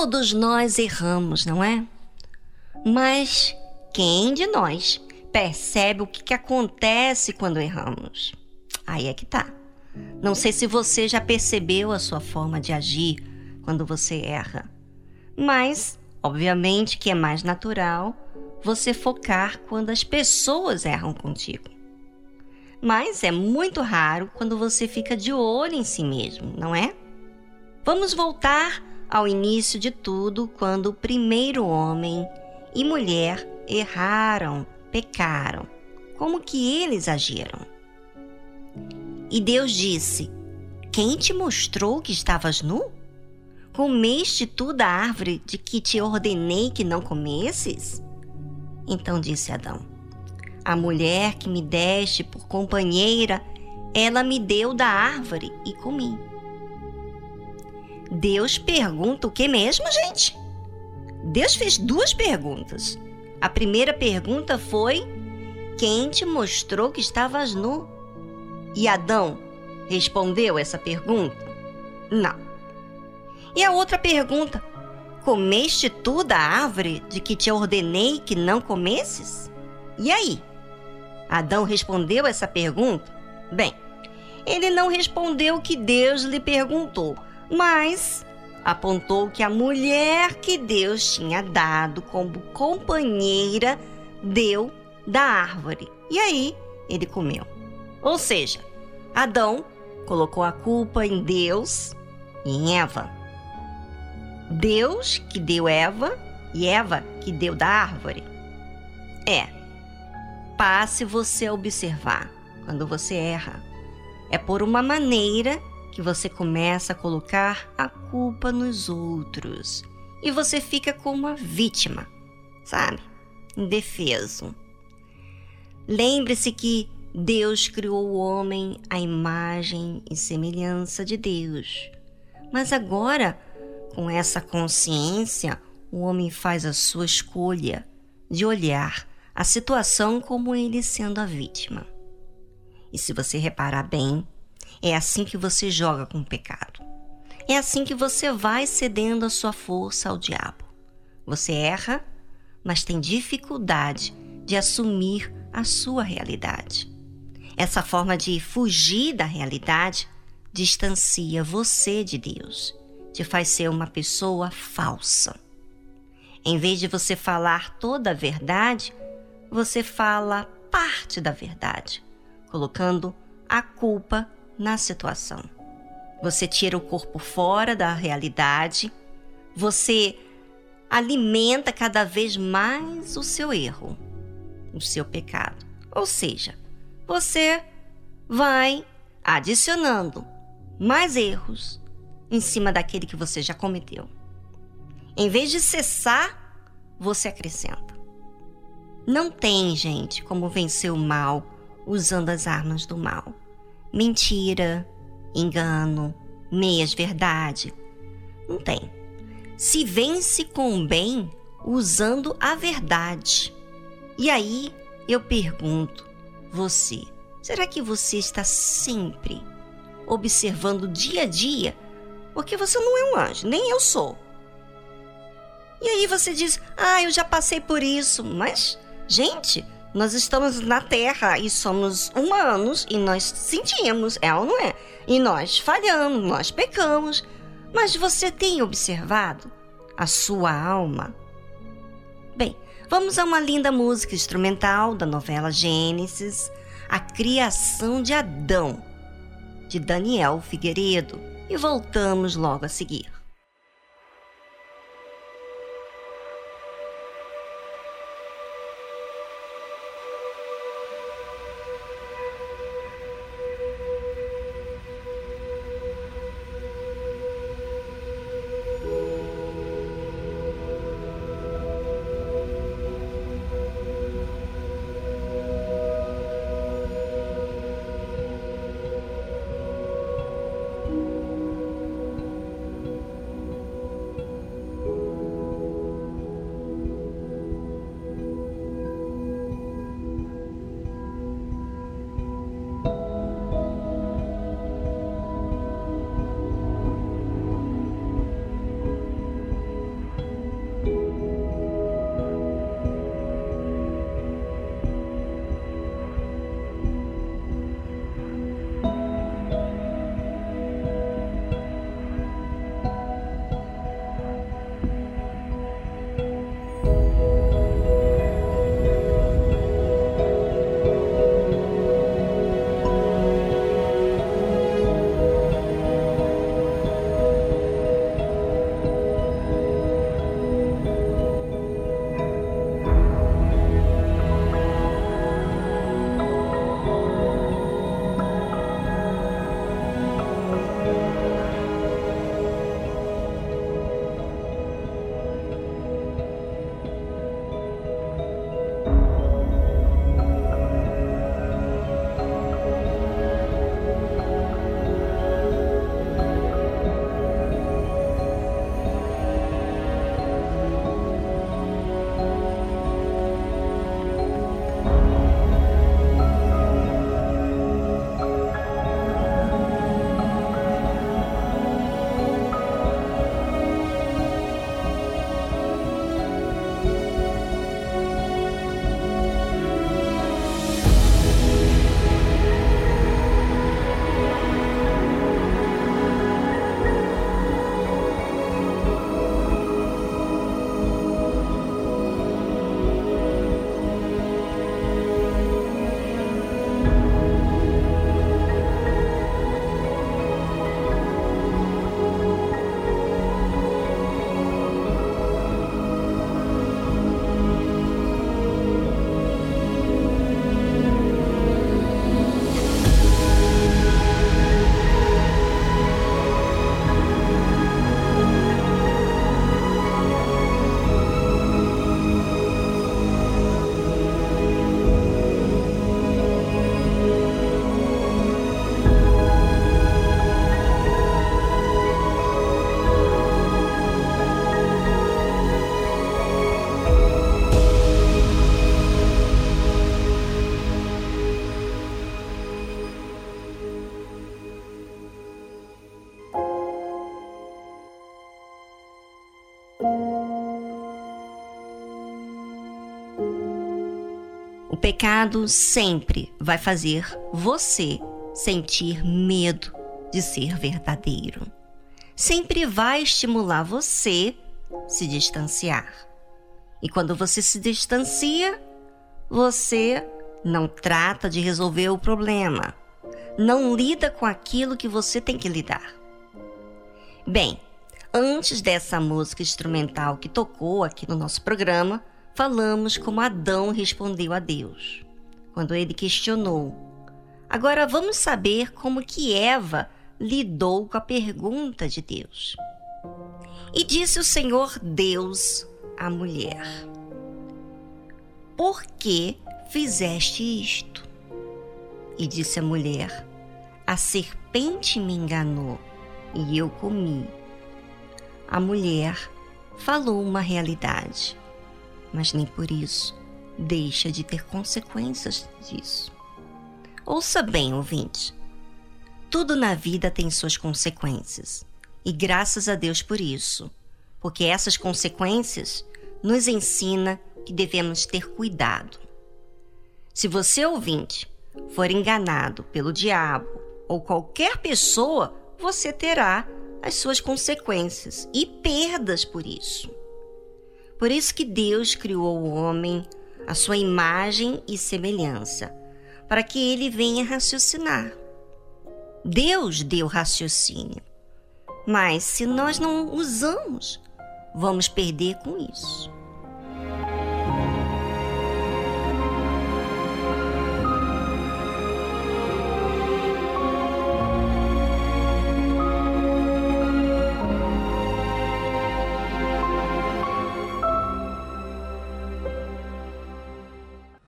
Todos nós erramos, não é? Mas quem de nós percebe o que, que acontece quando erramos? Aí é que tá. Não sei se você já percebeu a sua forma de agir quando você erra, mas obviamente que é mais natural você focar quando as pessoas erram contigo. Mas é muito raro quando você fica de olho em si mesmo, não é? Vamos voltar ao início de tudo, quando o primeiro homem e mulher erraram, pecaram. Como que eles agiram? E Deus disse: Quem te mostrou que estavas nu? Comeste tu da árvore de que te ordenei que não comesses? Então disse Adão: A mulher que me deste por companheira, ela me deu da árvore e comi. Deus pergunta o que mesmo, gente? Deus fez duas perguntas. A primeira pergunta foi: Quem te mostrou que estavas nu? E Adão respondeu essa pergunta? Não. E a outra pergunta: Comeste tu da árvore de que te ordenei que não comesses? E aí? Adão respondeu essa pergunta? Bem, ele não respondeu o que Deus lhe perguntou, mas apontou que a mulher que Deus tinha dado como companheira deu da árvore. E aí ele comeu. Ou seja, Adão colocou a culpa em Deus e em Eva. Deus que deu Eva e Eva que deu da árvore. É. Passe você a observar quando você erra. É por uma maneira que você começa a colocar a culpa nos outros e você fica como a vítima, sabe? Indefeso. Lembre-se que Deus criou o homem à imagem e semelhança de Deus. Mas agora, com essa consciência, o homem faz a sua escolha de olhar a situação como ele sendo a vítima. E se você reparar bem, é assim que você joga com o pecado. É assim que você vai cedendo a sua força ao diabo. Você erra, mas tem dificuldade de assumir a sua realidade. Essa forma de fugir da realidade distancia você de Deus, te faz ser uma pessoa falsa. Em vez de você falar toda a verdade, você fala parte da verdade, colocando a culpa na situação. Você tira o corpo fora da realidade, você alimenta cada vez mais o seu erro, o seu pecado. Ou seja, você vai adicionando mais erros em cima daquele que você já cometeu. Em vez de cessar, você acrescenta. Não tem, gente, como vencer o mal usando as armas do mal mentira, engano, meias-verdade. Não tem. Se vence com o bem usando a verdade. E aí eu pergunto, você, será que você está sempre observando dia a dia? Porque você não é um anjo, nem eu sou. E aí você diz, ah, eu já passei por isso, mas, gente, nós estamos na Terra e somos humanos e nós sentimos, é ou não é? E nós falhamos, nós pecamos. Mas você tem observado a sua alma? Bem, vamos a uma linda música instrumental da novela Gênesis, A Criação de Adão, de Daniel Figueiredo, e voltamos logo a seguir. O pecado sempre vai fazer você sentir medo de ser verdadeiro. Sempre vai estimular você se distanciar. E quando você se distancia, você não trata de resolver o problema. Não lida com aquilo que você tem que lidar. Bem, antes dessa música instrumental que tocou aqui no nosso programa, falamos como Adão respondeu a Deus, quando ele questionou. Agora vamos saber como que Eva lidou com a pergunta de Deus. E disse o Senhor Deus à mulher: Por que fizeste isto? E disse a mulher: A serpente me enganou e eu comi. A mulher falou uma realidade mas nem por isso deixa de ter consequências disso. Ouça bem, ouvinte. Tudo na vida tem suas consequências, e graças a Deus por isso, porque essas consequências nos ensina que devemos ter cuidado. Se você, ouvinte, for enganado pelo diabo ou qualquer pessoa, você terá as suas consequências e perdas por isso. Por isso que Deus criou o homem à sua imagem e semelhança, para que ele venha raciocinar. Deus deu raciocínio, mas se nós não usamos, vamos perder com isso.